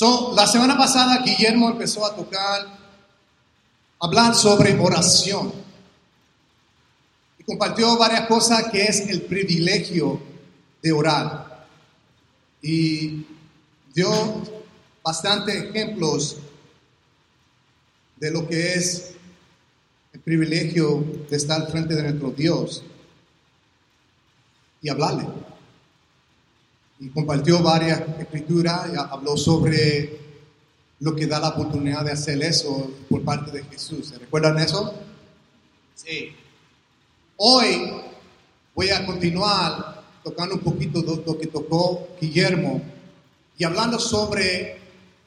So, la semana pasada Guillermo empezó a tocar, hablar sobre oración. Y compartió varias cosas que es el privilegio de orar. Y dio bastantes ejemplos de lo que es el privilegio de estar frente de nuestro Dios y hablarle. Y compartió varias escrituras y habló sobre lo que da la oportunidad de hacer eso por parte de Jesús. ¿Se recuerdan eso? Sí. Hoy voy a continuar tocando un poquito lo que tocó Guillermo y hablando sobre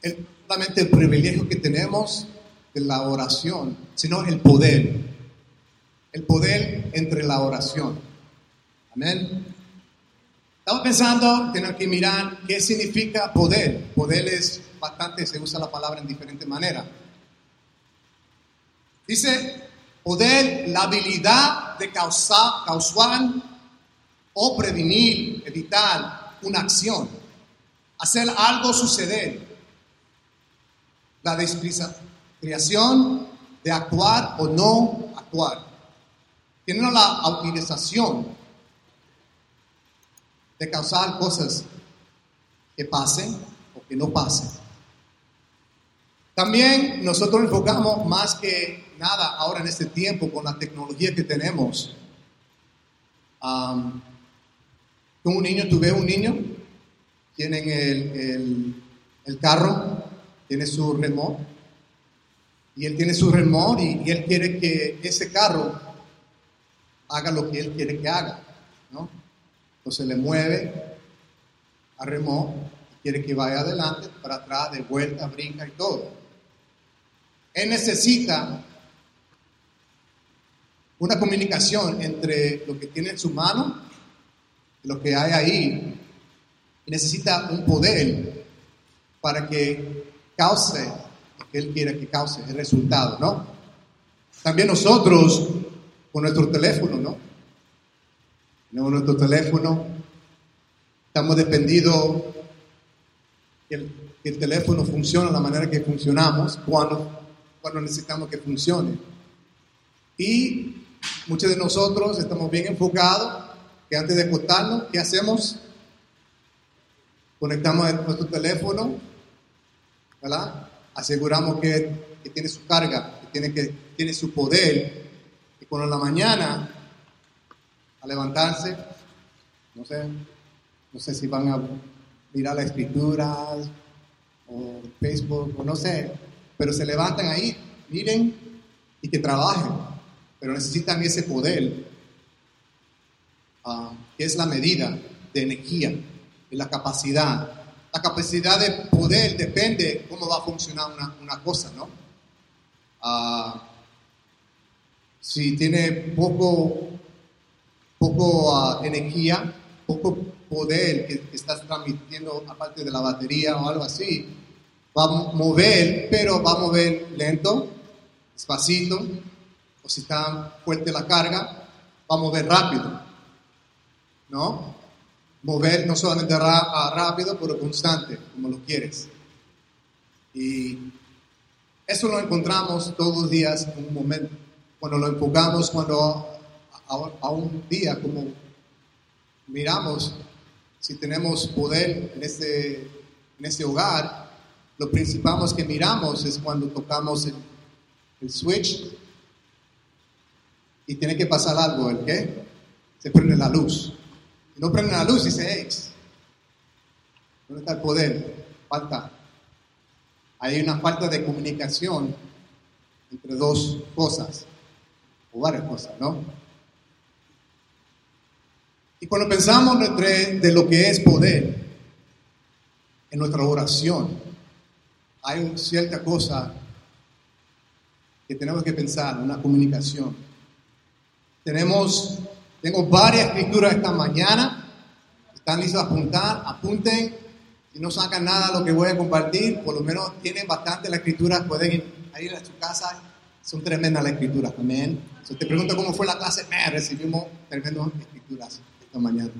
el, solamente el privilegio que tenemos de la oración, sino el poder. El poder entre la oración. Amén. Estamos pensando, tenemos que mirar qué significa poder. Poder es bastante, se usa la palabra en diferentes maneras. Dice, poder, la habilidad de causar, causar o prevenir, evitar una acción, hacer algo suceder. La creación de actuar o no actuar. Tiene la utilización de causar cosas que pasen o que no pasen. También nosotros enfocamos más que nada ahora en este tiempo con la tecnología que tenemos. Um, un niño, tuve un niño, tienen el, el, carro, tiene su remote, y él tiene su remote y, y, él quiere que ese carro haga lo que él quiere que haga, ¿no? Entonces le mueve a remó, quiere que vaya adelante, para atrás, de vuelta, brinca y todo. Él necesita una comunicación entre lo que tiene en su mano y lo que hay ahí. Y necesita un poder para que cause lo que él quiere que cause, el resultado, ¿no? También nosotros, con nuestro teléfono, ¿no? Tenemos nuestro teléfono, estamos dependidos que el, el teléfono funcione de la manera que funcionamos cuando, cuando necesitamos que funcione. Y muchos de nosotros estamos bien enfocados que antes de acostarnos, ¿qué hacemos? Conectamos nuestro teléfono, ¿verdad? Aseguramos que, que tiene su carga, que tiene, que tiene su poder. Y cuando en la mañana a levantarse, no sé, no sé si van a mirar las escrituras o Facebook o no sé, pero se levantan ahí, miren y que trabajen, pero necesitan ese poder, ah, que es la medida de energía y la capacidad. La capacidad de poder depende cómo va a funcionar una, cosa, ¿no? Ah, si tiene poco poco ah, energía, poco poder que, estás transmitiendo aparte de la batería o algo así. Va a mover, pero va a mover lento, despacito, o si está fuerte la carga, va a mover rápido. ¿No? Mover no solamente ah, rápido, pero constante, como lo quieres. Y eso lo encontramos todos los días en un momento. Cuando lo enfocamos, cuando a, un día como miramos si tenemos poder en este, en este hogar, lo principal que miramos es cuando tocamos el, el switch y tiene que pasar algo, ¿el qué? Se prende la luz. Y no prende la luz, dice, hey, ¿dónde está el poder? Falta. Hay una falta de comunicación entre dos cosas, o varias cosas, ¿no? Y cuando pensamos de lo que es poder en nuestra oración, hay cierta cosa que tenemos que pensar, una comunicación. Tenemos, tengo varias escrituras esta mañana, están listos a apuntar, apunten, si no sacan nada lo que voy a compartir, por lo menos tienen bastante la escritura, pueden ir a su casa, son tremendas las escrituras, amén. Si te pregunto cómo fue la clase, me recibimos tremendas escrituras mañana.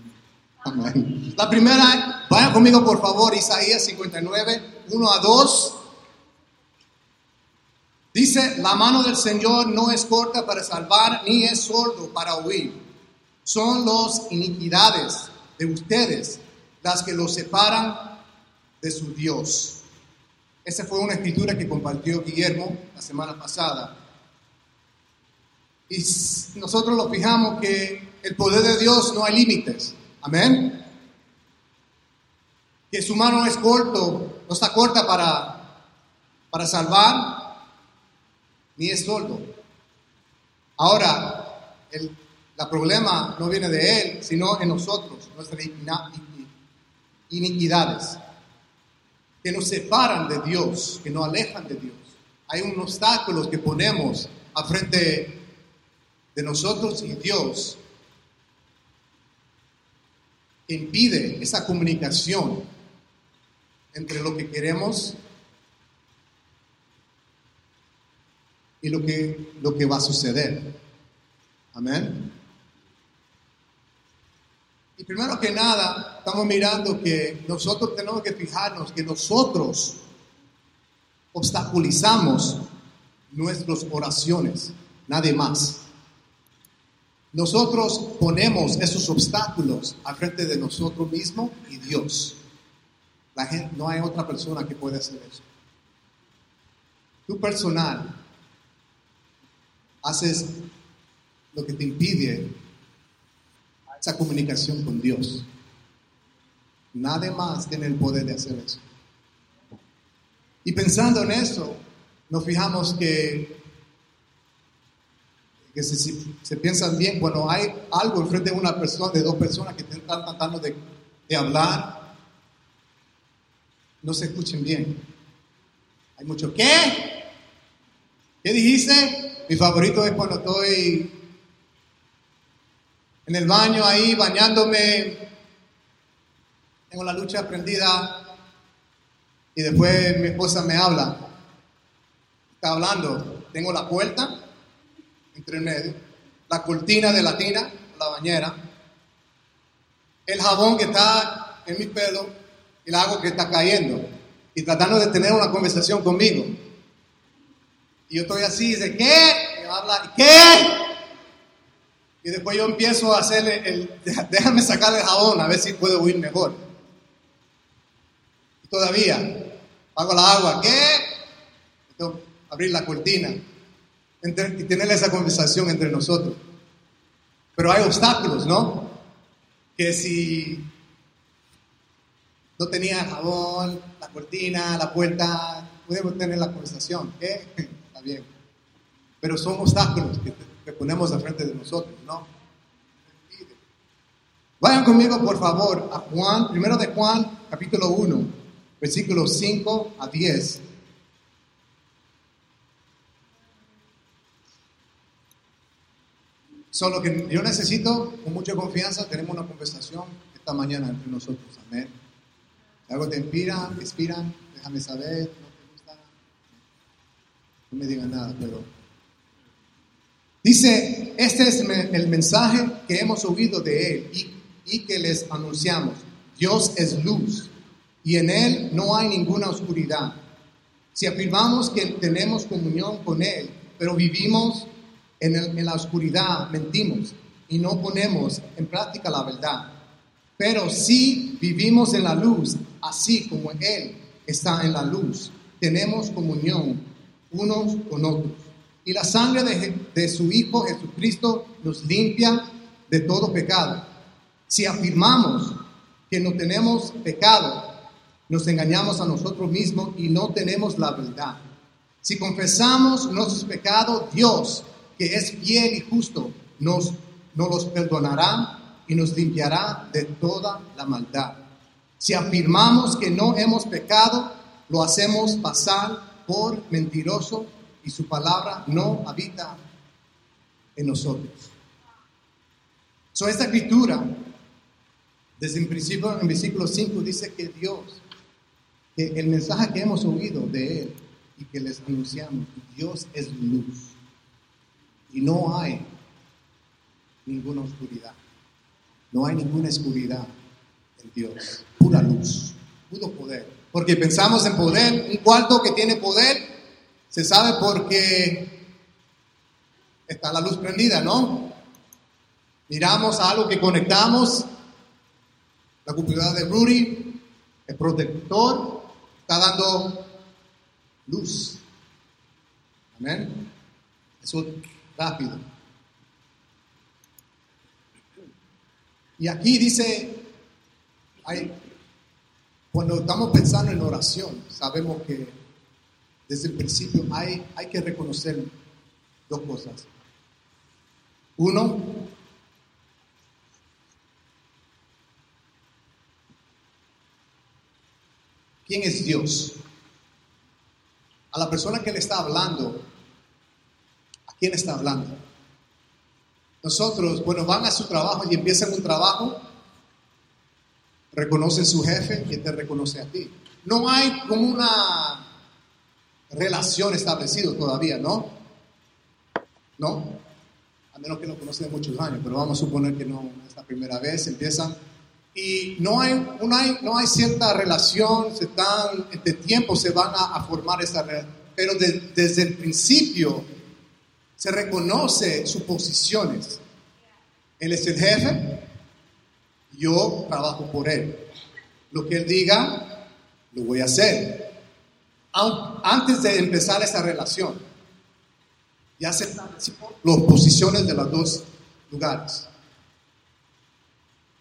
Amén. La primera, vayan conmigo por favor, Isaías 59, 1 a 2. Dice, la mano del Señor no es corta para salvar, ni es sordo para oír. Son las iniquidades de ustedes las que los separan de su Dios. Esa fue una escritura que compartió Guillermo la semana pasada. Y nosotros lo fijamos que el poder de Dios no hay límites. Amén. Que su mano es corto, no está corta para, para salvar, ni es sordo. Ahora, el la problema no viene de Él, sino en nosotros, nuestras iniquidades, que nos separan de Dios, que nos alejan de Dios. Hay unos obstáculos que ponemos a frente de nosotros y Dios impide esa comunicación entre lo que queremos y lo que, lo que va a suceder. Amén. Y primero que nada, estamos mirando que nosotros tenemos que fijarnos que nosotros obstaculizamos nuestras oraciones, nadie más. Nosotros ponemos esos obstáculos al frente de nosotros mismos y Dios. No hay otra persona que pueda hacer eso. Tú personal haces lo que te impide esa comunicación con Dios. Nadie más tiene el poder de hacer eso. Y pensando en eso, nos fijamos que, que si, se piensan bien, cuando hay algo enfrente de una persona, de dos personas que están tratando de, de hablar, no se escuchen bien. Hay mucho, ¿qué? ¿Qué dijiste? Mi favorito es cuando estoy en el baño ahí, bañándome. Tengo la lucha prendida y después mi esposa me habla. Está hablando. Tengo la puerta entre medio, la cortina de la tina, la bañera, el jabón que está en mi pelo y el agua que está cayendo y tratando de tener una conversación conmigo. Y yo estoy así, dice, ¿qué? Me habla, ¿qué? Y después yo empiezo a hacerle el, déjame sacarle el jabón a ver si puedo huir mejor. Y todavía, hago la agua, ¿qué? abrir la cortina y tener esa conversación entre nosotros. Pero hay obstáculos, ¿no? Que si no tenía jabón, la cortina, la puerta, podemos tener la conversación, ¿qué? Está bien. Pero son obstáculos que ponemos al frente de nosotros, ¿no? Vayan conmigo, por favor, a Juan, primero de Juan, capítulo 1, versículos 5 a 10. Solo que yo necesito, con mucha confianza, tenemos una conversación esta mañana entre nosotros. Amén. Si algo te inspira, te inspiran, déjame saber, no te gusta, no me digan nada, pero Dice, este es el mensaje que hemos oído de Él y, que les anunciamos. Dios es luz y en Él no hay ninguna oscuridad. Si afirmamos que tenemos comunión con Él, pero vivimos en, en la oscuridad, mentimos y no ponemos en práctica la verdad. Pero si vivimos en la luz, así como Él está en la luz, tenemos comunión unos con otros y la sangre de, su Hijo Jesucristo nos limpia de todo pecado. Si afirmamos que no tenemos pecado, nos engañamos a nosotros mismos y no tenemos la verdad. Si confesamos nuestros pecados, Dios, que es fiel y justo, nos, nos los perdonará y nos limpiará de toda la maldad. Si afirmamos que no hemos pecado, lo hacemos pasar por mentiroso y su palabra no habita en nosotros. So, esta escritura, desde el principio, en versículo 5, dice que Dios, que el mensaje que hemos oído de Él y que les anunciamos, Dios es luz y no hay ninguna oscuridad, no hay ninguna oscuridad en Dios, pura luz, puro poder. Porque pensamos en poder, un cuarto que tiene poder, se sabe porque está la luz prendida, ¿no? Miramos algo que conectamos, la computadora de Rudy, el protector, está dando luz. Amén. Eso es rápido. Y aquí dice, cuando estamos pensando en oración, sabemos que desde el principio hay, hay que reconocer dos cosas. Uno, ¿quién es Dios? A la persona que le está hablando, ¿a quién está hablando? Nosotros, bueno, van a su trabajo y empiezan un trabajo, reconocen su jefe y te reconoce a ti. No hay como una relación establecida todavía, ¿no? ¿No? A menos que lo conocen muchos años, pero vamos a suponer que no es la primera vez, empiezan. Y no hay, no hay, no hay cierta relación, se están, de tiempo se van a, formar esa relación, pero desde el principio se reconoce sus posiciones. Él es el jefe, yo trabajo por él. Lo que él diga, lo voy a hacer. Antes de empezar esa relación, ya se las posiciones de los dos lugares.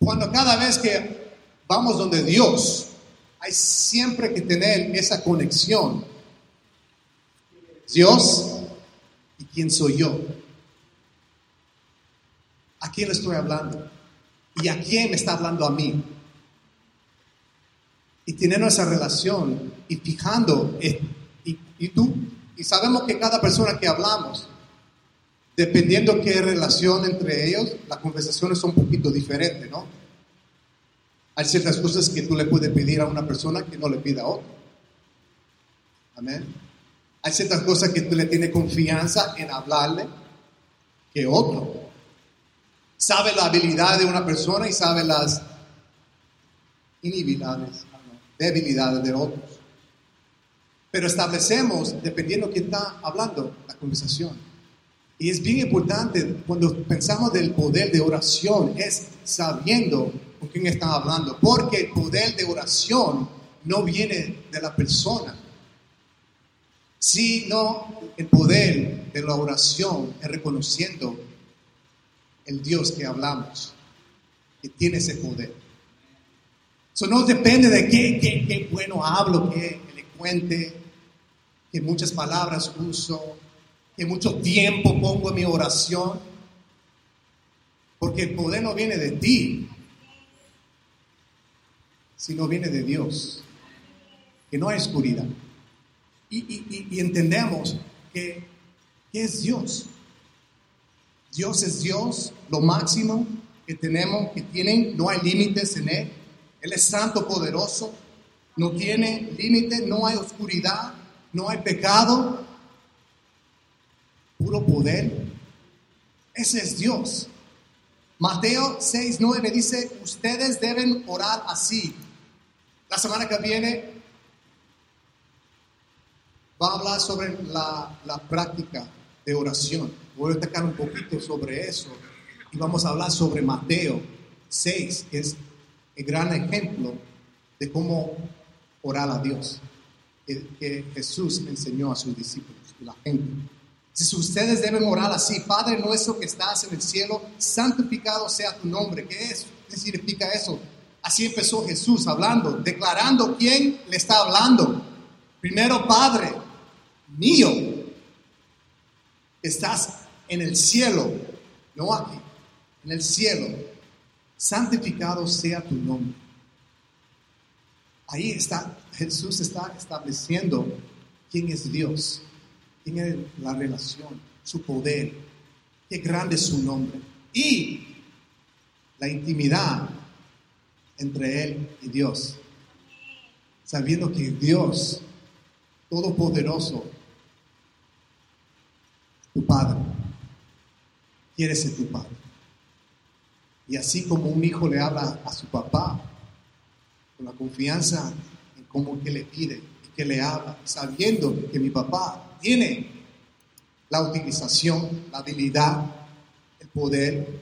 Cuando cada vez que vamos donde Dios, hay siempre que tener esa conexión. Dios quién soy yo. ¿A quién le estoy hablando? ¿Y a quién me está hablando a mí? Y teniendo esa relación y fijando, eh, y, tú, y sabemos que cada persona que hablamos, dependiendo qué relación entre ellos, las conversaciones son un poquito diferentes, ¿no? Hay ciertas cosas que tú le puedes pedir a una persona que no le pida a otra. Amén. Hay ciertas cosas que tú le tienes confianza en hablarle que otro. Sabe la habilidad de una persona y sabe las inhibilidades, debilidades de otros. Pero establecemos, dependiendo quién está hablando, la conversación. Y es bien importante cuando pensamos del poder de oración, es sabiendo con quién está hablando, porque el poder de oración no viene de la persona, sino el poder de la oración es reconociendo el Dios que hablamos, que tiene ese poder. Eso no depende de qué, bueno hablo, qué elocuente, que muchas palabras uso, que mucho tiempo pongo en mi oración, porque el poder no viene de ti, sino viene de Dios, que no hay oscuridad y, entendemos que, es Dios. Dios es Dios, lo máximo que tenemos, que tienen, no hay límites en Él. Él es santo, poderoso, no tiene límite, no hay oscuridad, no hay pecado, puro poder. Ese es Dios. Mateo 6, 9 dice, ustedes deben orar así. La semana que viene va a hablar sobre la, la práctica de oración. Voy a destacar un poquito sobre eso y vamos a hablar sobre Mateo 6, que es el gran ejemplo de cómo orar a Dios, que, que Jesús enseñó a sus discípulos y la gente. Si ustedes deben orar así, Padre nuestro que estás en el cielo, santificado sea tu nombre. ¿Qué es? ¿Qué significa eso? Así empezó Jesús hablando, declarando quién le está hablando. Primero, Padre, mío. Estás en el cielo, no aquí, en el cielo. Santificado sea tu nombre. Ahí está, Jesús está estableciendo quién es Dios, quién es la relación, su poder, qué grande es su nombre. Y la intimidad entre Él y Dios. Sabiendo que Dios Todopoderoso tu padre. Quiere ser tu padre. Y así como un hijo le habla a su papá, con la confianza en cómo que le pide y que le habla, sabiendo que mi papá tiene la utilización, la habilidad, el poder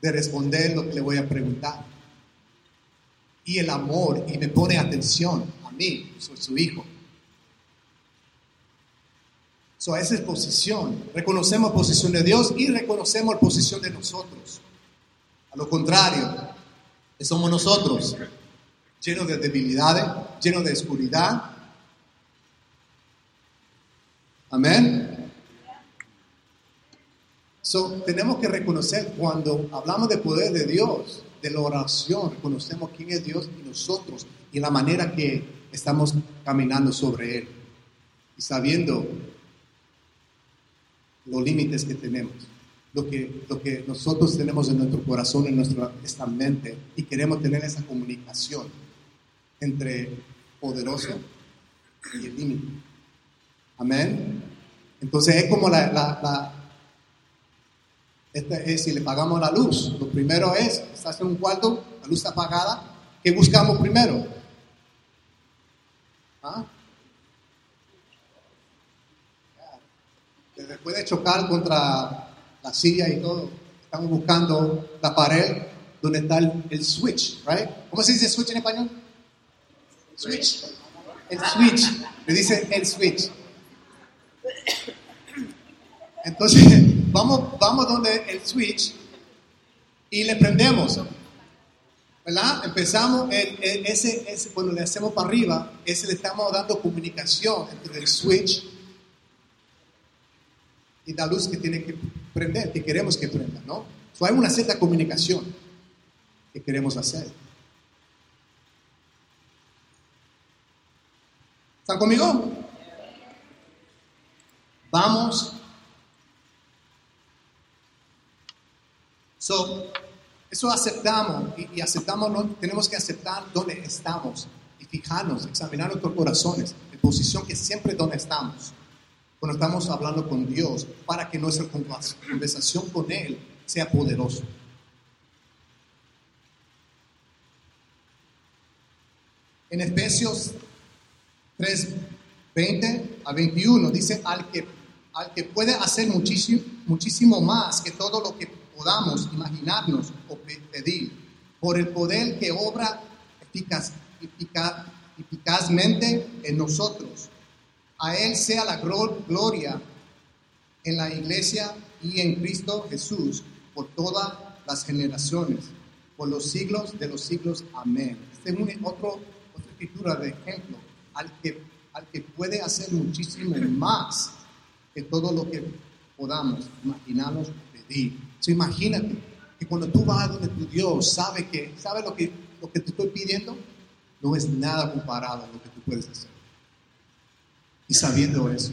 de responder lo que le voy a preguntar. Y el amor, y me pone atención a mí, soy su hijo. So, esa es posición. Reconocemos posición de Dios y reconocemos la posición de nosotros. A lo contrario, somos nosotros, llenos de debilidades, llenos de oscuridad. Amén. So, tenemos que reconocer cuando hablamos del poder de Dios, de la oración, reconocemos quién es Dios y nosotros y la manera que estamos caminando sobre Él. Y sabiendo los límites que tenemos, lo que, lo que nosotros tenemos en nuestro corazón, en nuestra esta mente, y queremos tener esa comunicación entre poderoso y el límite. Amén. Entonces es como la, la, este es si le pagamos la luz. Lo primero es, estás en un cuarto, la luz está apagada, ¿qué buscamos primero? ¿Ah? Después de chocar contra la silla y todo, estamos buscando la pared donde está el, switch, right? ¿Cómo se dice switch en español? Switch. El switch. Le dice el switch. Entonces, vamos, vamos donde el switch y le prendemos. ¿Verdad? Empezamos, ese, ese, cuando le hacemos para arriba, ese le estamos dando comunicación entre el switch y la luz que tiene que prender, que queremos que prenda, ¿no? So, hay una cierta comunicación que queremos hacer. ¿Están conmigo? Vamos. So, eso aceptamos y, aceptamos, no, tenemos que aceptar dónde estamos y fijarnos, examinar nuestros corazones, en posición que siempre donde estamos cuando estamos hablando con Dios para que nuestra conversación con Él sea poderosa. En Efesios 3, 20 a 21 dice, al que, al que puede hacer muchísimo, muchísimo más que todo lo que podamos imaginarnos o pedir, por el poder que obra eficaz, eficazmente en nosotros. A Él sea la gloria en la iglesia y en Cristo Jesús por todas las generaciones, por los siglos de los siglos. Amén. Esta es otro, otra escritura de ejemplo al que, al que puede hacer muchísimo más que todo lo que podamos imaginarnos pedir. imagínate que cuando tú vas a donde tu Dios sabe que sabe lo que, lo que te estoy pidiendo, no es nada comparado a lo que tú puedes hacer y sabiendo eso.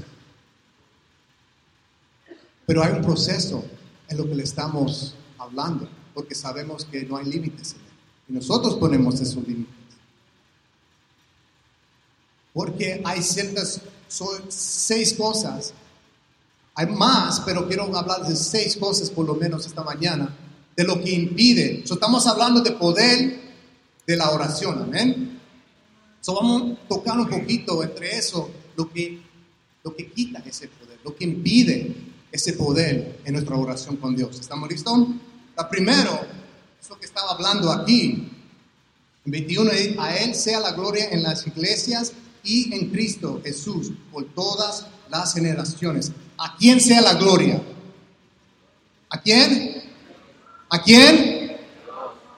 Pero hay un proceso en lo que le estamos hablando, porque sabemos que no hay límites en él. Y nosotros ponemos esos límites. Porque hay ciertas, son seis cosas. Hay más, pero quiero hablar de seis cosas por lo menos esta mañana, de lo que impide. estamos hablando de poder de la oración, amén. So, vamos a tocar un poquito entre eso lo que, lo que quita ese poder, lo que impide ese poder en nuestra oración con Dios. ¿Estamos listos? La primero, es lo que estaba hablando aquí. En 21, a Él sea la gloria en las iglesias y en Cristo Jesús por todas las generaciones. ¿A quién sea la gloria? ¿A quién? ¿A quién?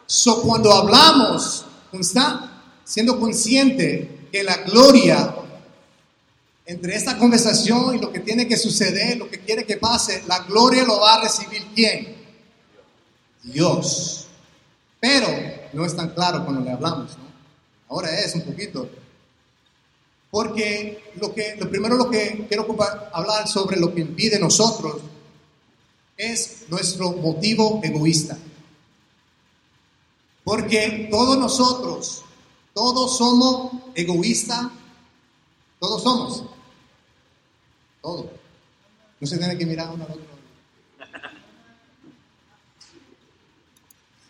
So, cuando hablamos, está siendo consciente que la gloria entre esta conversación y lo que tiene que suceder, lo que quiere que pase, la gloria lo va a recibir quién? Dios. Pero no es tan claro cuando le hablamos, ¿no? Ahora es un poquito. Porque lo, que, lo primero lo que quiero hablar sobre lo que impide nosotros es nuestro motivo egoísta. Porque todos nosotros, todos somos egoístas, todos somos. Todo. No se tiene que mirar uno al otro.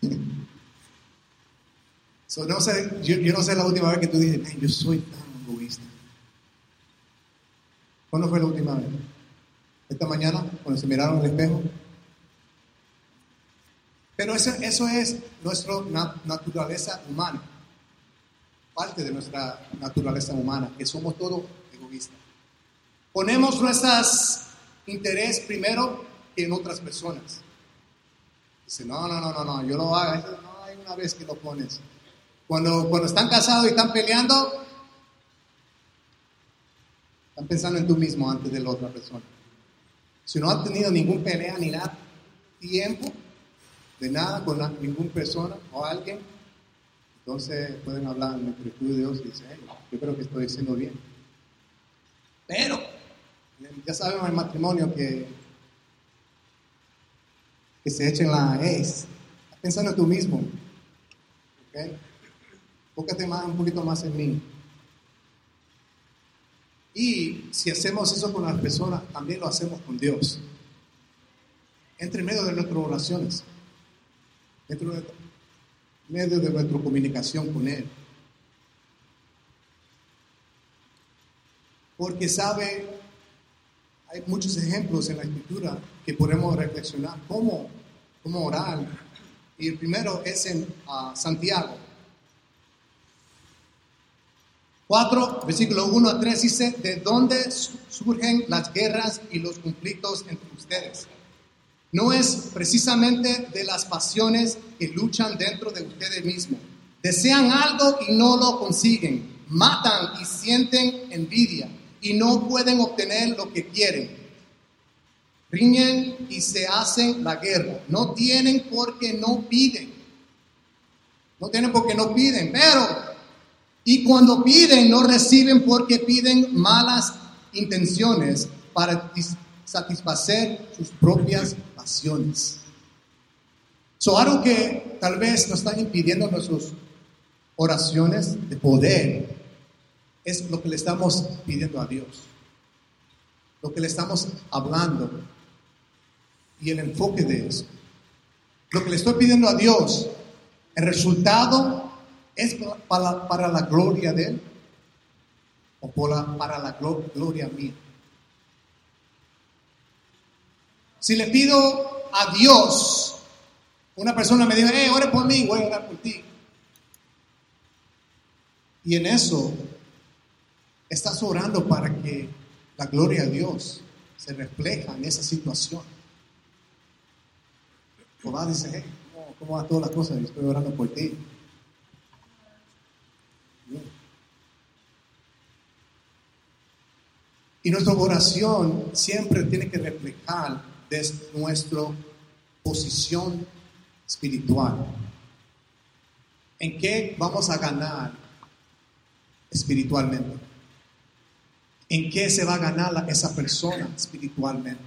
So, yo, no sé la última vez que tú dices, "Man, yo soy tan egoísta. ¿Cuándo fue la última vez? Esta mañana, cuando se miraron al espejo. Pero eso, eso es nuestra na- naturaleza humana, parte de nuestra naturaleza humana, que somos todos egoístas. Ponemos nuestros interés primero que en otras personas. Dice, no, no, no, no, no, yo lo hago. Eso no hay una vez que lo pones. Cuando, cuando están casados y están peleando, están pensando en tú mismo antes de la otra persona. Si no han tenido ningún pelea ni nada, tiempo de nada con la- ninguna persona o alguien, entonces pueden hablar en el de Dios y decir, "Hey, yo creo que estoy haciendo bien. Pero, ya sabemos en el matrimonio que, que se echen la es. Pensando en tú mismo. ¿ok? Enfócate más, un poquito más en mí. Y si hacemos eso con las personas, también lo hacemos con Dios. Entre medio de nuestras oraciones. Entre medio de nuestra comunicación con Él. Porque sabe, hay muchos ejemplos en la escritura que podemos reflexionar cómo, cómo orar. Y el primero es en ah, Santiago. 4, versículo 1 a 3 dice, ¿de dónde su- surgen las guerras y los conflictos entre ustedes? No es precisamente de las pasiones que luchan dentro de ustedes mismos. Desean algo y no lo consiguen. Matan y sienten envidia y no pueden obtener lo que quieren. Riñen y se hacen la guerra. No tienen porque no piden. No tienen porque no piden, pero y cuando piden, no reciben porque piden malas intenciones para satisfacer sus propias pasiones. So, algo que tal vez nos están impidiendo nuestras oraciones de poder es lo que le estamos pidiendo a Dios. Lo que le estamos hablando y el enfoque de eso. Lo que le estoy pidiendo a Dios, el resultado ¿Es para, para la gloria de Él o por la- para la glo- gloria mía? Si le pido a Dios, una persona me dice, hey, ore por mí, voy a orar por ti. Y en eso estás orando para que la gloria de Dios se refleja en esa situación. A decir, hey, ¿cómo, va todas las cosas? Yo estoy orando por ti. Y nuestra oración siempre tiene que reflejar desde nuestra posición espiritual. ¿En qué vamos a ganar espiritualmente? ¿En qué se va a ganar esa persona espiritualmente?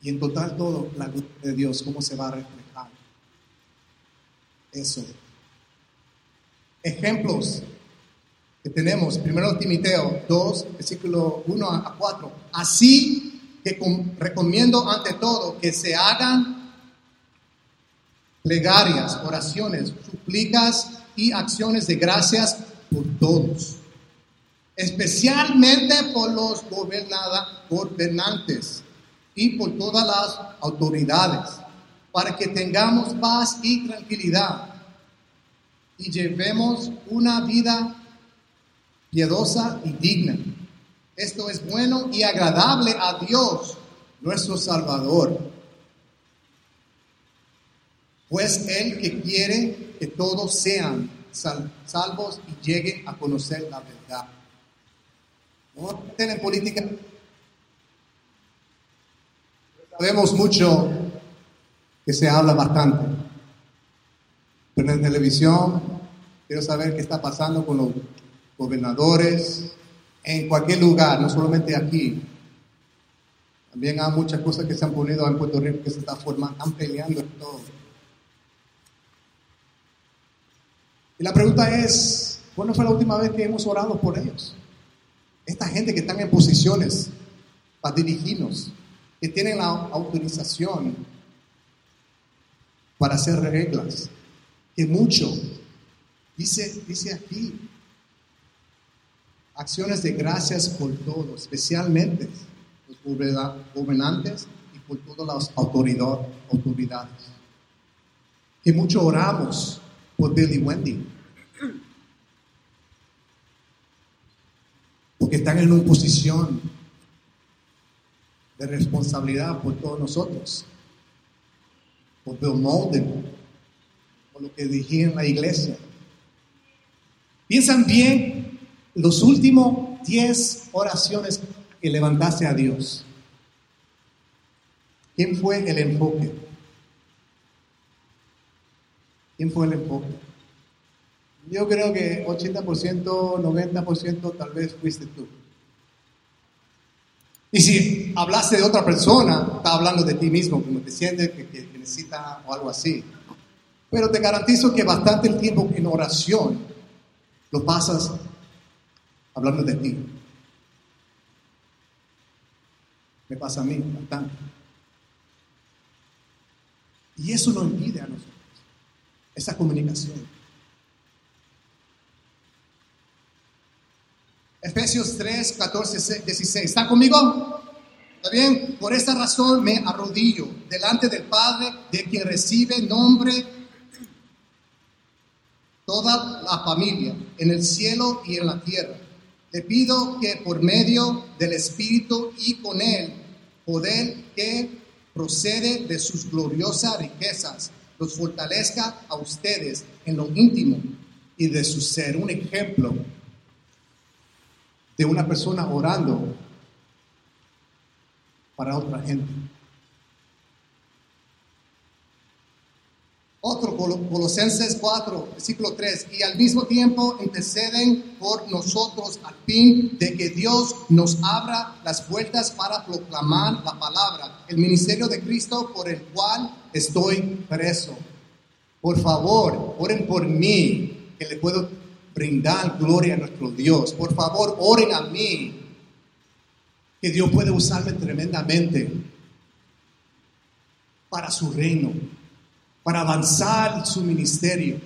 Y en total todo, la gloria de Dios, ¿cómo se va a reflejar? Eso. Ejemplos que tenemos, primero Timoteo 2, versículo 1 a 4. Así que com- recomiendo ante todo que se hagan plegarias, oraciones, súplicas y acciones de gracias por todos, especialmente por los gobernantes y por todas las autoridades, para que tengamos paz y tranquilidad y llevemos una vida piadosa y digna. Esto es bueno y agradable a Dios, nuestro Salvador. Pues Él que quiere que todos sean sal- salvos y lleguen a conocer la verdad. No tienen política. Sabemos mucho que se habla bastante. Pero en televisión quiero saber qué está pasando con los gobernadores en cualquier lugar, no solamente aquí. También hay muchas cosas que se han ponido en Puerto Rico que se está formando, están peleando en todo. Y la pregunta es, ¿cuándo fue la última vez que hemos orado por ellos? Esta gente que están en posiciones para dirigirnos, que tienen la autorización para hacer reglas, que mucho Dice, dice aquí, acciones de gracias por todos, especialmente los gobernantes y por todas las autoridades. Que mucho oramos por Billy Wendy. Porque están en una posición de responsabilidad por todos nosotros. Por Bill Molden, por lo que en la iglesia. Piensan bien los últimos 10 oraciones que levantaste a Dios. ¿Quién fue el enfoque? ¿Quién fue el enfoque? Yo creo que 80%, 90% tal vez fuiste tú. Y si hablaste de otra persona, está hablando de ti mismo, como te sientes que, que necesita o algo así. Pero te garantizo que bastante el tiempo en oración lo pasas hablando de ti. Me pasa a mí bastante. Y eso no impide a nosotros esa comunicación. Efesios 3, 14, 16. ¿Están conmigo? ¿Está bien? Por esta razón me arrodillo delante del Padre, de quien recibe nombre toda la familia, en el cielo y en la tierra. Le pido que por medio del Espíritu y con él, poder que procede de sus gloriosas riquezas, los fortalezca a ustedes en lo íntimo y de su ser. Un ejemplo de una persona orando para otra gente. Otro, Colosenses 4, versículo 3, y al mismo tiempo interceden por nosotros al fin de que Dios nos abra las puertas para proclamar la palabra, el ministerio de Cristo por el cual estoy preso. Por favor, oren por mí, que le puedo brindar gloria a nuestro Dios. Por favor, oren a mí, que Dios puede usarme tremendamente para su reino para avanzar su ministerio.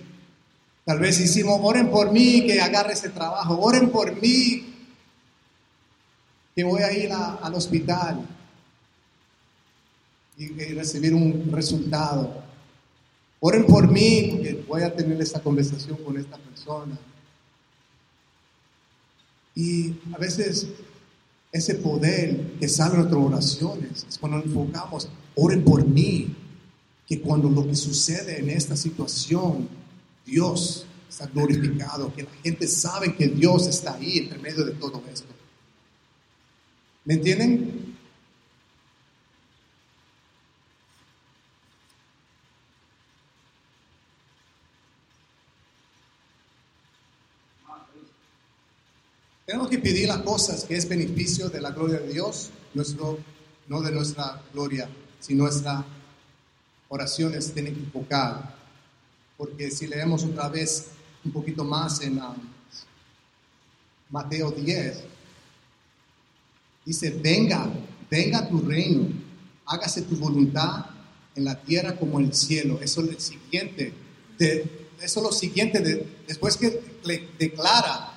Tal vez hicimos, oren por mí que agarre ese trabajo, oren por mí que voy a ir al hospital y, recibir un resultado. Oren por mí porque voy a tener esta conversación con esta persona. Y a veces ese poder que sale de nuestras oraciones es cuando enfocamos, oren por mí, que cuando lo que sucede en esta situación, Dios está glorificado, que la gente sabe que Dios está ahí entre medio de todo esto. ¿Me entienden? Tenemos que pedir las cosas que es beneficio de la gloria de Dios, nuestro, no de nuestra gloria, sino nuestra oraciones tienen que porque si leemos otra vez un poquito más en um, Mateo 10, dice, venga, venga tu reino, hágase tu voluntad en la tierra como en el cielo. Eso es lo siguiente, eso es lo siguiente, de, después que declara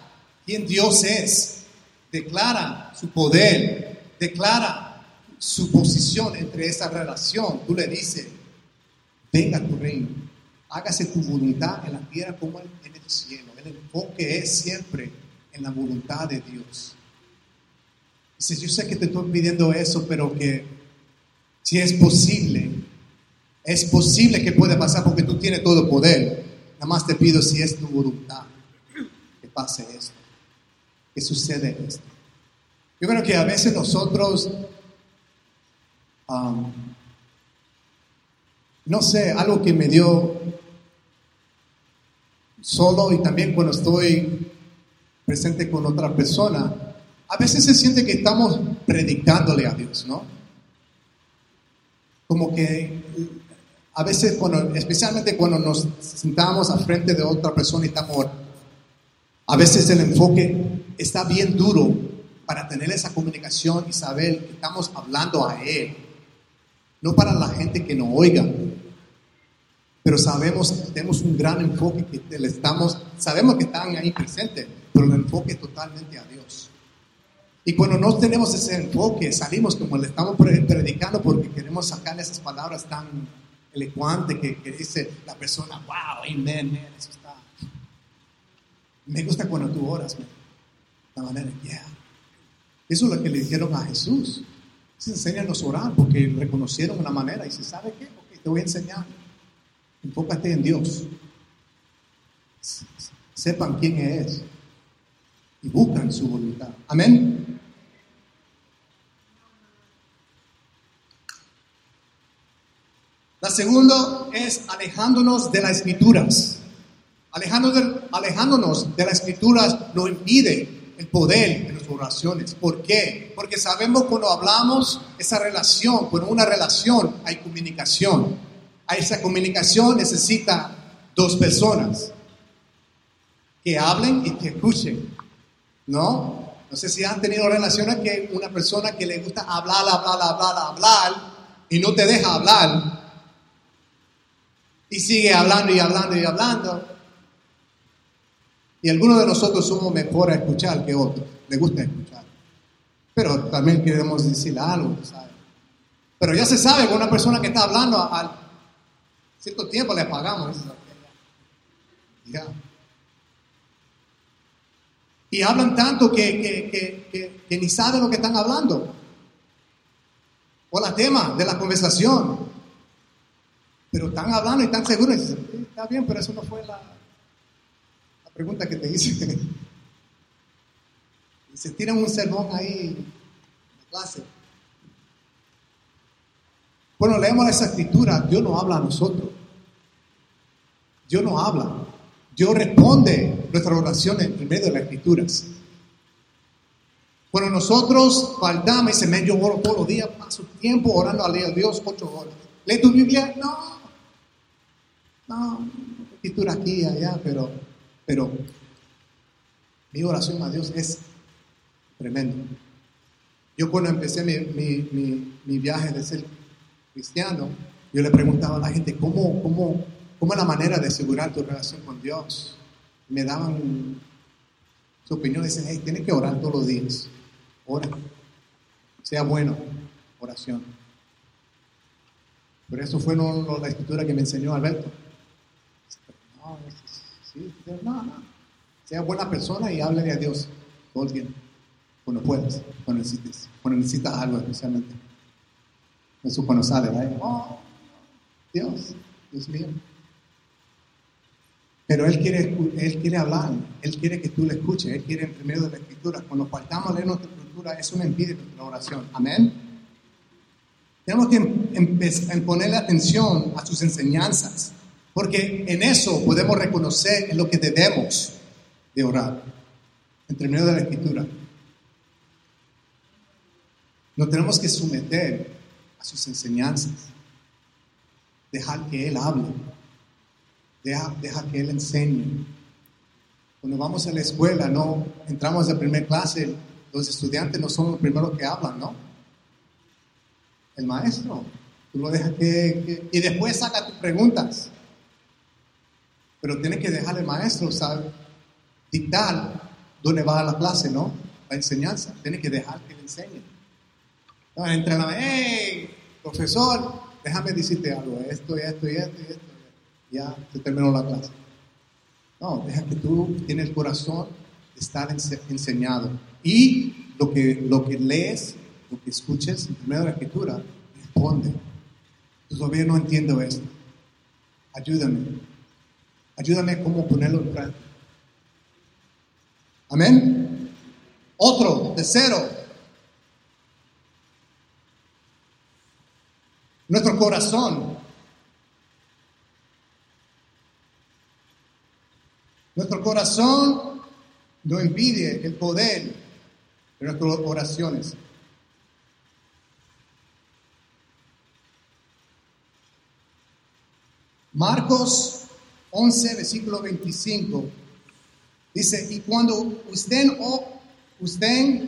quién Dios es, declara su poder, declara su posición entre esa relación, tú le dices, venga tu reino, hágase tu voluntad en la tierra como en el cielo. El enfoque es siempre en la voluntad de Dios. Dice, yo sé que te estoy pidiendo eso, pero que si es posible, es posible que pueda pasar porque tú tienes todo poder. Nada más te pido si es tu voluntad que pase esto, que sucede esto. Yo creo que a veces nosotros um, no sé, algo que me dio solo y también cuando estoy presente con otra persona, a veces se siente que estamos predicándole a Dios, ¿no? Como que a veces, cuando, especialmente cuando nos sentamos a frente de otra persona y estamos, a veces el enfoque está bien duro para tener esa comunicación y saber que estamos hablando a Él no para la gente que no oiga. Pero sabemos, tenemos un gran enfoque que le estamos, sabemos que están ahí presentes, pero el enfoque es totalmente a Dios. Y cuando no tenemos ese enfoque, salimos como le estamos predicando porque queremos sacar esas palabras tan elocuantes que, que dice la persona, wow, amen, man, eso está. Me gusta cuando tú oras. La manera, yeah. Eso es lo que le dijeron a Jesús. Se a orar porque reconocieron una manera y se sabe qué, te voy a enseñar. Enfócate en Dios. Sepan quién es y buscan su voluntad. Amén. La segunda es alejándonos de las escrituras. Alejándonos de, las escrituras no impide el poder de nuestras oraciones. ¿Por qué? Porque sabemos cuando hablamos esa relación, cuando una relación hay comunicación. A esa comunicación necesita dos personas que hablen y que escuchen. ¿No? No sé si han tenido relaciones que una persona que le gusta hablar, hablar, hablar, hablar y no te deja hablar y sigue hablando y hablando y hablando. Y algunos de nosotros somos mejor a escuchar que otros, le gusta escuchar. Pero también queremos decirle algo, ¿sabes? Pero ya se sabe que una persona que está hablando al cierto tiempo le pagamos. Ya. Y hablan tanto que, ni saben lo que están hablando. O la tema de la conversación. Pero están hablando y están seguros. está bien, pero eso no fue la pregunta que te hice. Y se tiran un sermón ahí en la clase. Bueno, leemos esa escritura, Dios no habla a nosotros. Dios no habla. Dios responde nuestras oraciones en medio de las escrituras. Cuando nosotros faltamos, y me yo oro todos los días, paso tiempo orando a Dios ocho horas. ¿Lee tu Biblia? No. No, escritura aquí allá, pero, pero mi oración a Dios es tremendo. Yo cuando empecé mi, mi, mi, viaje de ser cristiano, yo le preguntaba a la gente, ¿cómo, cómo, cómo es la manera de asegurar tu relación con Dios? me daban su opinión, dicen, hey, tienes que orar todos los días. Ora. Sea bueno, oración. Pero eso fue no, la escritura que me enseñó Alberto. No, Sea buena persona y háblale a Dios todo el tiempo. Cuando puedas, cuando necesites, cuando necesitas algo especialmente. Eso cuando sale, ¿verdad? Oh, Dios, Dios mío. Pero Él quiere, él quiere hablar, Él quiere que tú le escuches, Él quiere en medio de la escritura. Cuando faltamos leer nuestra escritura, eso no impide nuestra oración. Amén. Tenemos que empezar a ponerle atención a sus enseñanzas, porque en eso podemos reconocer en lo que debemos de orar, entre medio de la escritura. Nos tenemos que someter a sus enseñanzas, dejar que Él hable. Deja, que Él enseñe. Cuando vamos a la escuela, no entramos de primera clase, los estudiantes no son los primeros que hablan, ¿no? El maestro. Tú lo dejas que, y después saca tus preguntas. Pero tiene que dejar el maestro, ¿sabe? Dictar dónde va la clase, ¿no? La enseñanza. Tiene que dejar que le enseñe. No, entra la, hey, profesor, déjame decirte algo, esto esto y esto y esto ya se terminó la clase. No, deja que tú tienes el corazón de estar enseñado. Y lo que, lo que lees, lo que escuches en medio de la escritura, responde. Todavía no entiendo esto. Ayúdame. Ayúdame cómo ponerlo en práctica. Amén. Otro, tercero. Nuestro corazón Nuestro corazón no impide el poder de nuestras oraciones. Marcos 11, versículo 25, dice, y cuando usted, o, usted,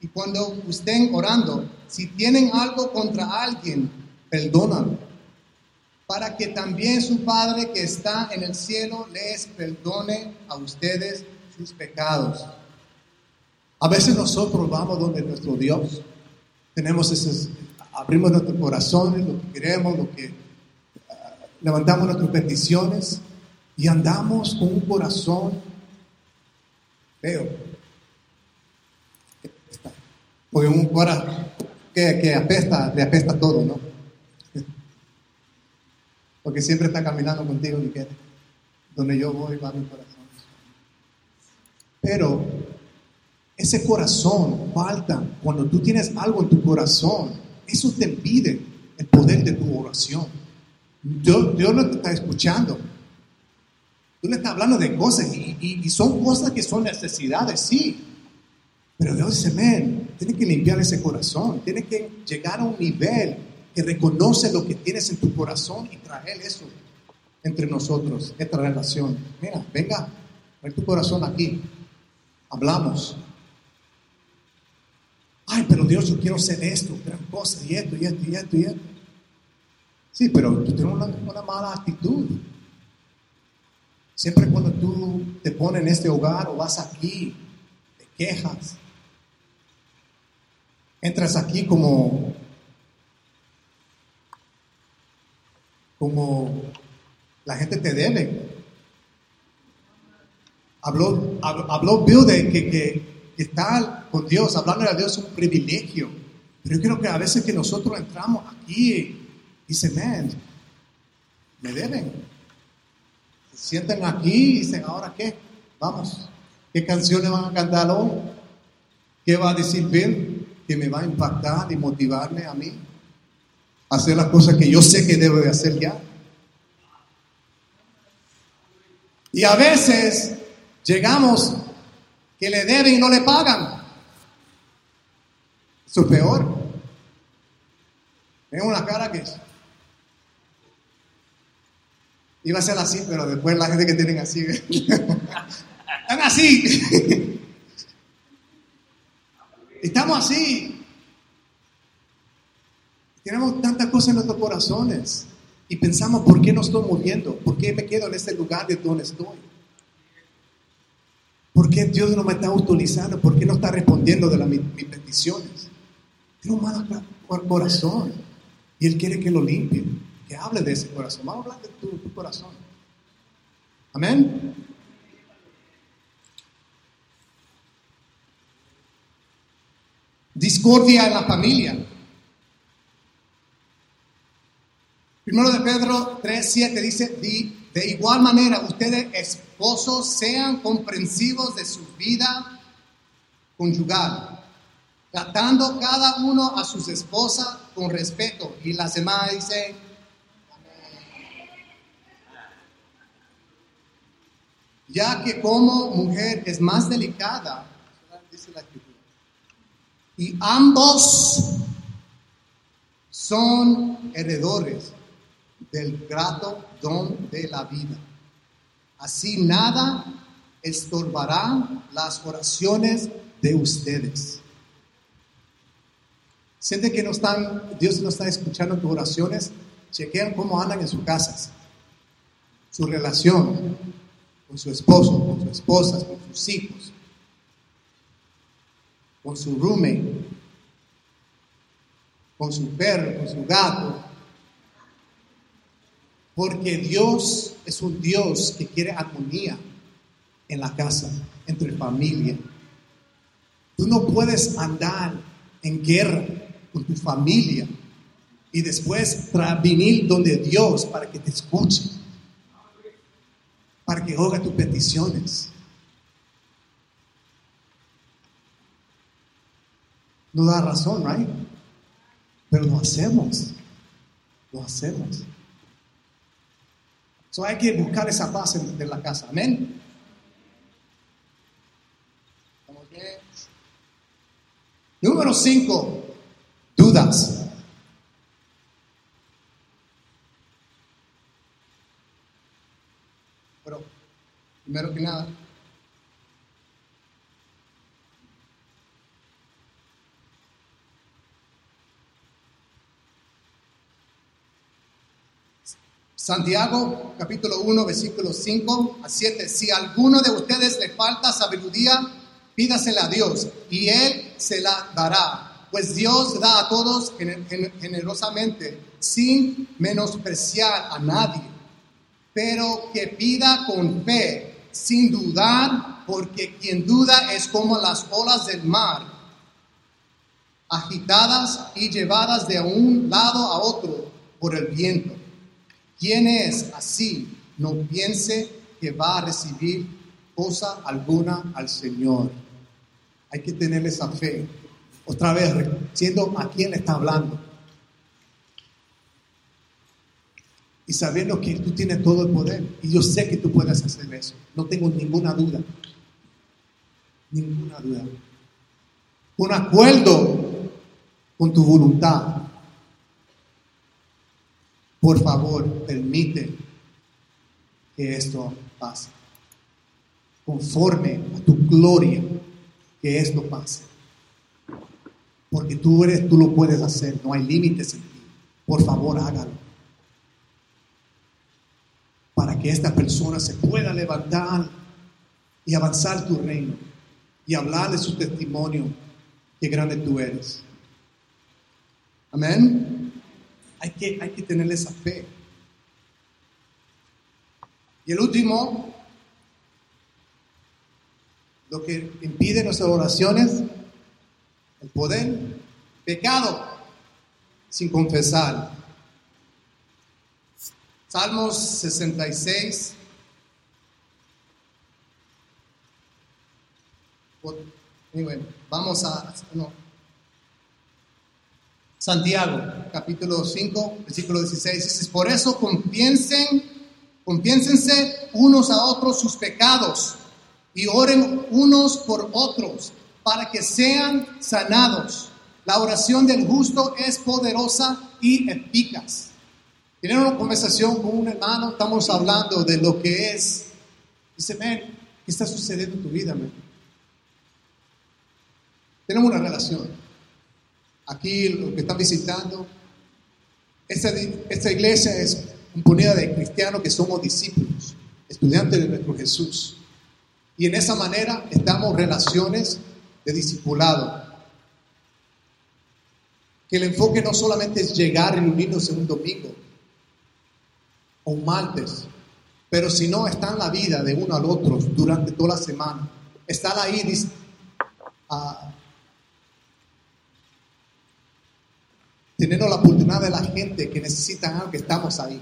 y cuando estén orando, si tienen algo contra alguien, perdónalo. para que también su Padre que está en el cielo les perdone a ustedes sus pecados. A veces nosotros vamos donde nuestro Dios, tenemos esos, abrimos nuestros corazones, lo que queremos, lo que ah, levantamos nuestras peticiones y andamos con un corazón feo. Porque un corazón que, que apesta, le apesta todo, ¿no? Porque siempre está caminando contigo, Niquete. Donde yo voy va mi corazón. Pero ese corazón falta. Cuando tú tienes algo en tu corazón, eso te impide el poder de tu oración. Dios, Dios te está escuchando. Tú le estás hablando de cosas y, son cosas que son necesidades, sí. Pero Dios dice, men, tienes que limpiar ese corazón. Tienes que llegar a un nivel que reconoce lo que tienes en tu corazón y traer eso entre nosotros, esta relación. Mira, venga, trae tu corazón aquí. Hablamos. Ay, pero Dios, yo quiero hacer esto, gran cosa, y esto, y esto, y esto, y esto. Sí, pero tú tienes una, una mala actitud. Siempre cuando tú te pones en este hogar o vas aquí, te quejas. Entras aquí como como la gente te debe. Habló, habló Bill de que, que, estar con Dios, hablando a Dios es un privilegio. Pero yo creo que a veces que nosotros entramos aquí y dicen, man, me deben. Se sientan aquí y dicen, ¿ahora qué? Vamos, ¿qué canciones van a cantar hoy? ¿Qué va a decir Bill que me va a impactar y motivarme a mí? hacer las cosas que yo sé que debo de hacer ya. Y a veces llegamos que le deben y no le pagan. Eso es peor. Tengo una cara que iba a ser así, pero después la gente que tienen así, están así. Estamos así. Tenemos tantas cosas en nuestros corazones y pensamos, ¿por qué no estoy moviendo? ¿Por qué me quedo en este lugar de donde estoy? ¿Por qué Dios no me está utilizando? ¿Por qué no está respondiendo de mis, peticiones? Tiene un mal corazón y Él quiere que lo limpie, que hable de ese corazón. Vamos a hablar de tu, corazón. Amén. Discordia en la familia. Primero de Pedro 3.7 dice, de igual manera ustedes esposos sean comprensivos de su vida conyugal, tratando cada uno a sus esposas con respeto. Y la semana dice, ya que como mujer es más delicada, y ambos son heredores del grato don de la vida. Así nada estorbará las oraciones de ustedes. Siente que no están, Dios no está escuchando tus oraciones, chequean cómo andan en sus casas, su relación con su esposo, con sus esposas, con sus hijos, con su roommate, con su perro, con su gato, porque Dios es un Dios que quiere armonía en la casa, entre familia. Tú no puedes andar en guerra con tu familia y después venir donde Dios para que te escuche, para que oiga tus peticiones. No da razón, ¿right? Pero lo hacemos, lo hacemos. So hay que buscar esa paz en, la casa. Amén. Número 5. Dudas. Pero, primero que nada, Santiago capítulo 1 versículos 5 a 7. Si a alguno de ustedes le falta sabiduría, pídasela a Dios y Él se la dará. Pues Dios da a todos gener- gener- generosamente, sin menospreciar a nadie. Pero que pida con fe, sin dudar, porque quien duda es como las olas del mar, agitadas y llevadas de un lado a otro por el viento. Quien es así, no piense que va a recibir cosa alguna al Señor. Hay que tener esa fe. Otra vez, siendo a quién le está hablando. Y sabiendo que tú tienes todo el poder. Y yo sé que tú puedes hacer eso. No tengo ninguna duda. Ninguna duda. Un acuerdo con tu voluntad. Por favor, permite que esto pase. Conforme a tu gloria, que esto pase. Porque tú eres, tú lo puedes hacer, no hay límites en ti. Por favor, hágalo. Para que esta persona se pueda levantar y avanzar tu reino y hablar de su testimonio, qué grande tú eres. Amén. Hay que, hay que tener esa fe. Y el último, lo que impide nuestras oraciones, el poder, pecado sin confesar. Salmos 66. Anyway, vamos a... Santiago, capítulo 5, versículo 16. Dice, por eso confiensen, confiénsense unos a otros sus pecados y oren unos por otros para que sean sanados. La oración del justo es poderosa y eficaz. Tener una conversación con un hermano, estamos hablando de lo que es. Dice, man, ¿qué está sucediendo en tu vida, man? Tenemos una relación. Aquí, los que están visitando, esta, esta iglesia es componida de cristianos que somos discípulos, estudiantes de nuestro Jesús. Y en esa manera estamos relaciones de discipulado. Que el enfoque no solamente es llegar y unirnos en un domingo un martes, pero si no está en la vida de uno al otro durante toda la semana. Estar ahí dice, uh, teniendo la oportunidad de la gente que necesitan algo, que estamos ahí.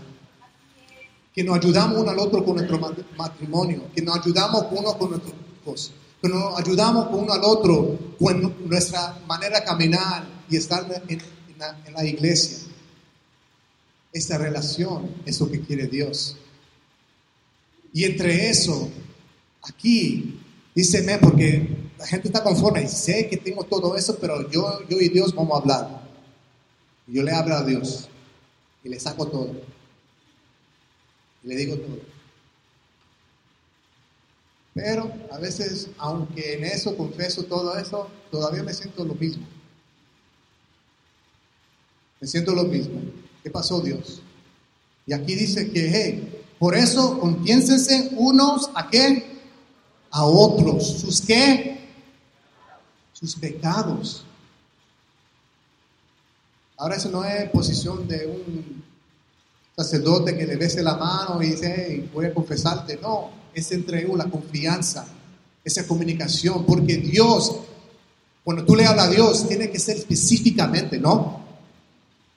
Que nos ayudamos uno al otro con nuestro matrimonio, que nos ayudamos uno con nuestros hijos, que nos ayudamos uno al otro con nuestra manera de caminar y estar en, en, en la iglesia. Esta relación es lo que quiere Dios. Y entre eso, aquí, díceme, porque la gente está conforme y sé que tengo todo eso, pero yo, yo y Dios vamos a hablar. Yo le hablo a Dios y le saco todo. Y le digo todo. Pero a veces, aunque en eso confieso todo eso, todavía me siento lo mismo. Me siento lo mismo. ¿Qué pasó Dios? Y aquí dice que, hey, por eso confiénsense unos a qué? A otros. ¿Sus qué? Sus pecados. Ahora eso no es posición de un sacerdote que le bese la mano y dice, hey, voy a confesarte. No, es entre la confianza, esa comunicación, porque Dios, cuando tú le hablas a Dios, tiene que ser específicamente, ¿no?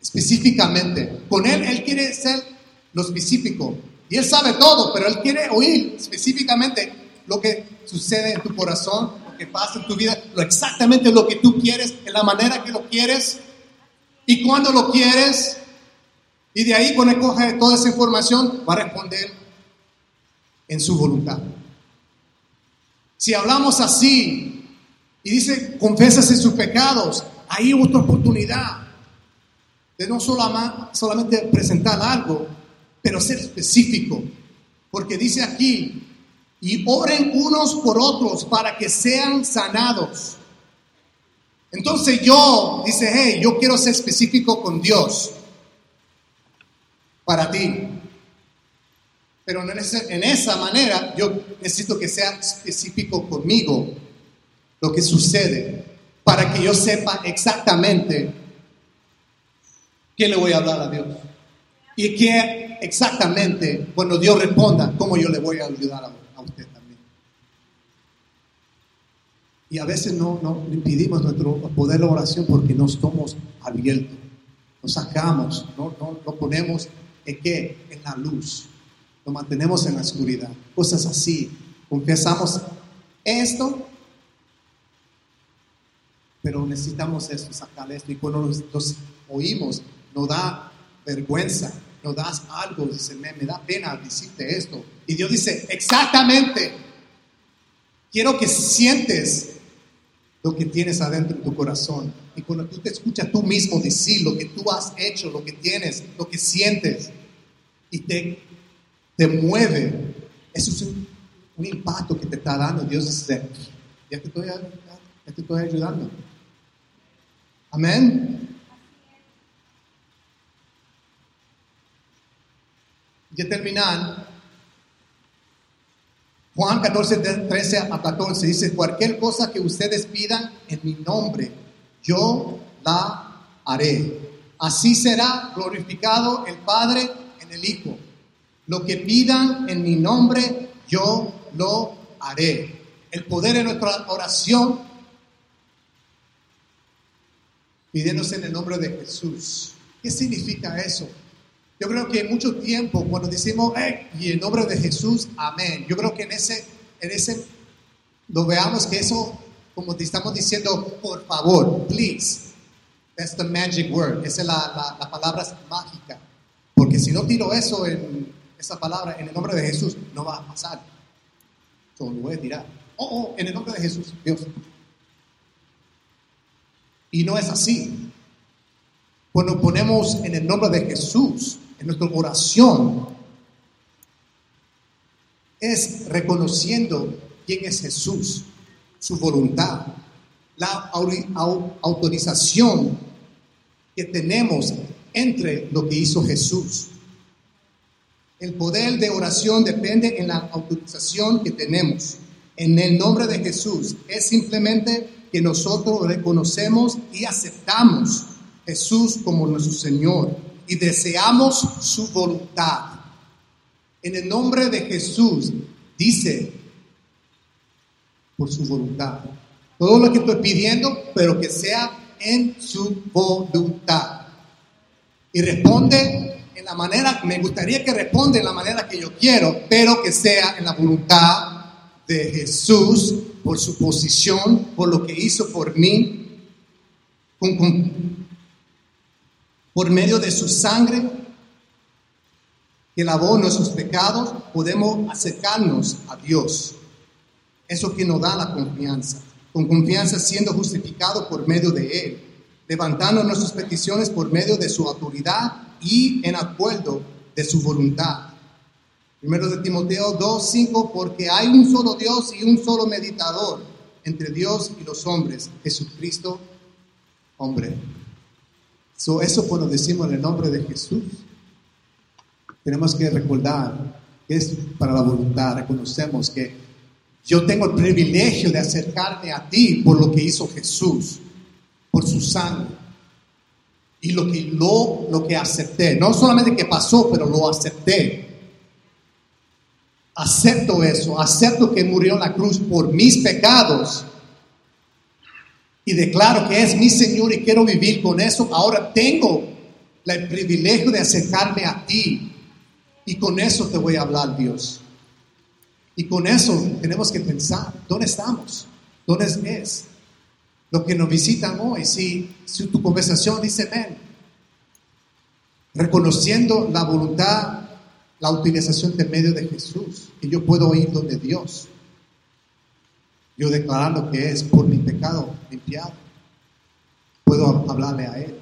Específicamente. Con Él, Él quiere ser lo específico. Y Él sabe todo, pero Él quiere oír específicamente lo que sucede en tu corazón, lo que pasa en tu vida, lo exactamente lo que tú quieres, en la manera que lo quieres y cuando lo quieres. Y de ahí, cuando Él coge toda esa información, va a responder en su voluntad. Si hablamos así y dice, confésase sus pecados, hay otra oportunidad de no solamente presentar algo, pero ser específico. Porque dice aquí, y oren unos por otros para que sean sanados. Entonces yo, dice, hey, yo quiero ser específico con Dios para ti. Pero en, esa manera yo necesito que sea específico conmigo lo que sucede para que yo sepa exactamente qué le voy a hablar a Dios. Y que exactamente cuando Dios responda, cómo yo le voy a ayudar a, usted también. Y a veces no, no impedimos nuestro poder de oración porque no estamos abiertos. Nos sacamos, no, no lo ponemos en qué? En la luz. Lo mantenemos en la oscuridad. Cosas así. Confesamos esto, pero necesitamos esto, sacar esto. Y cuando los, los oímos, nos da vergüenza, nos das algo, dice, me, me da pena decirte esto. Y Dios dice, exactamente, quiero que sientes lo que tienes adentro en tu corazón. Y cuando tú te escuchas tú mismo decir lo que tú has hecho, lo que tienes, lo que sientes, y te, te mueve, eso es un, un impacto que te está dando. Dios dice, ya te estoy, ya te estoy ayudando. Amén. Ya terminan. Juan 14, de 13 a 14 dice, cualquier cosa que ustedes pidan en mi nombre, yo la haré. Así será glorificado el Padre en el Hijo. Lo que pidan en mi nombre, yo lo haré. El poder de nuestra oración, pidiéndose en el nombre de Jesús. ¿Qué significa eso? Yo creo que mucho tiempo, cuando decimos, "Eh, y en nombre de Jesús, amén, yo creo que en ese, en ese, lo veamos que eso, como te estamos diciendo, por favor, please, that's the magic word, esa es la, la, la palabra mágica, porque si no tiro eso en esa palabra, en el nombre de Jesús, no va a pasar. So, lo voy a tirar. Oh, oh, en el nombre de Jesús, Dios. Y no es así. Cuando ponemos en el nombre de Jesús, nuestra oración, es reconociendo quién es Jesús, su voluntad, la au- au- autorización que tenemos entre lo que hizo Jesús. El poder de oración depende en la autorización que tenemos. En el nombre de Jesús es simplemente que nosotros reconocemos y aceptamos Jesús como nuestro Señor y deseamos su voluntad. En el nombre de Jesús dice por su voluntad. Todo lo que estoy pidiendo, pero que sea en su voluntad. Y responde en la manera, me gustaría que responda en la manera que yo quiero, pero que sea en la voluntad de Jesús, por su posición, por lo que hizo por mí, por medio de su sangre que lavó nuestros pecados, podemos acercarnos a Dios. Eso que nos da la confianza. Con confianza siendo justificado por medio de Él, levantando nuestras peticiones por medio de su autoridad y en acuerdo de su voluntad. Primero de Timoteo 2:5, porque hay un solo Dios y un solo meditador entre Dios y los hombres, Jesucristo, hombre. So, eso cuando decimos en el nombre de Jesús, tenemos que recordar que es para la voluntad, reconocemos que yo tengo el privilegio de acercarme a ti por lo que hizo Jesús, por su sangre. Y lo que, lo, lo que acepté, no solamente que pasó, pero lo acepté. Acepto eso, acepto que murió en la cruz por mis pecados. Y declaro que es mi Señor y quiero vivir con eso. Ahora tengo el privilegio de acercarme a ti. Y con eso te voy a hablar, Dios. Y con eso tenemos que pensar, ¿dónde estamos? ¿Dónde es? Lo que nos visitan hoy, si, tu conversación dice, ven, reconociendo la voluntad, la utilización de medio de Jesús, que yo puedo ir donde Dios. Yo declarando que es por mi pecado limpiado, puedo hablarle a Él.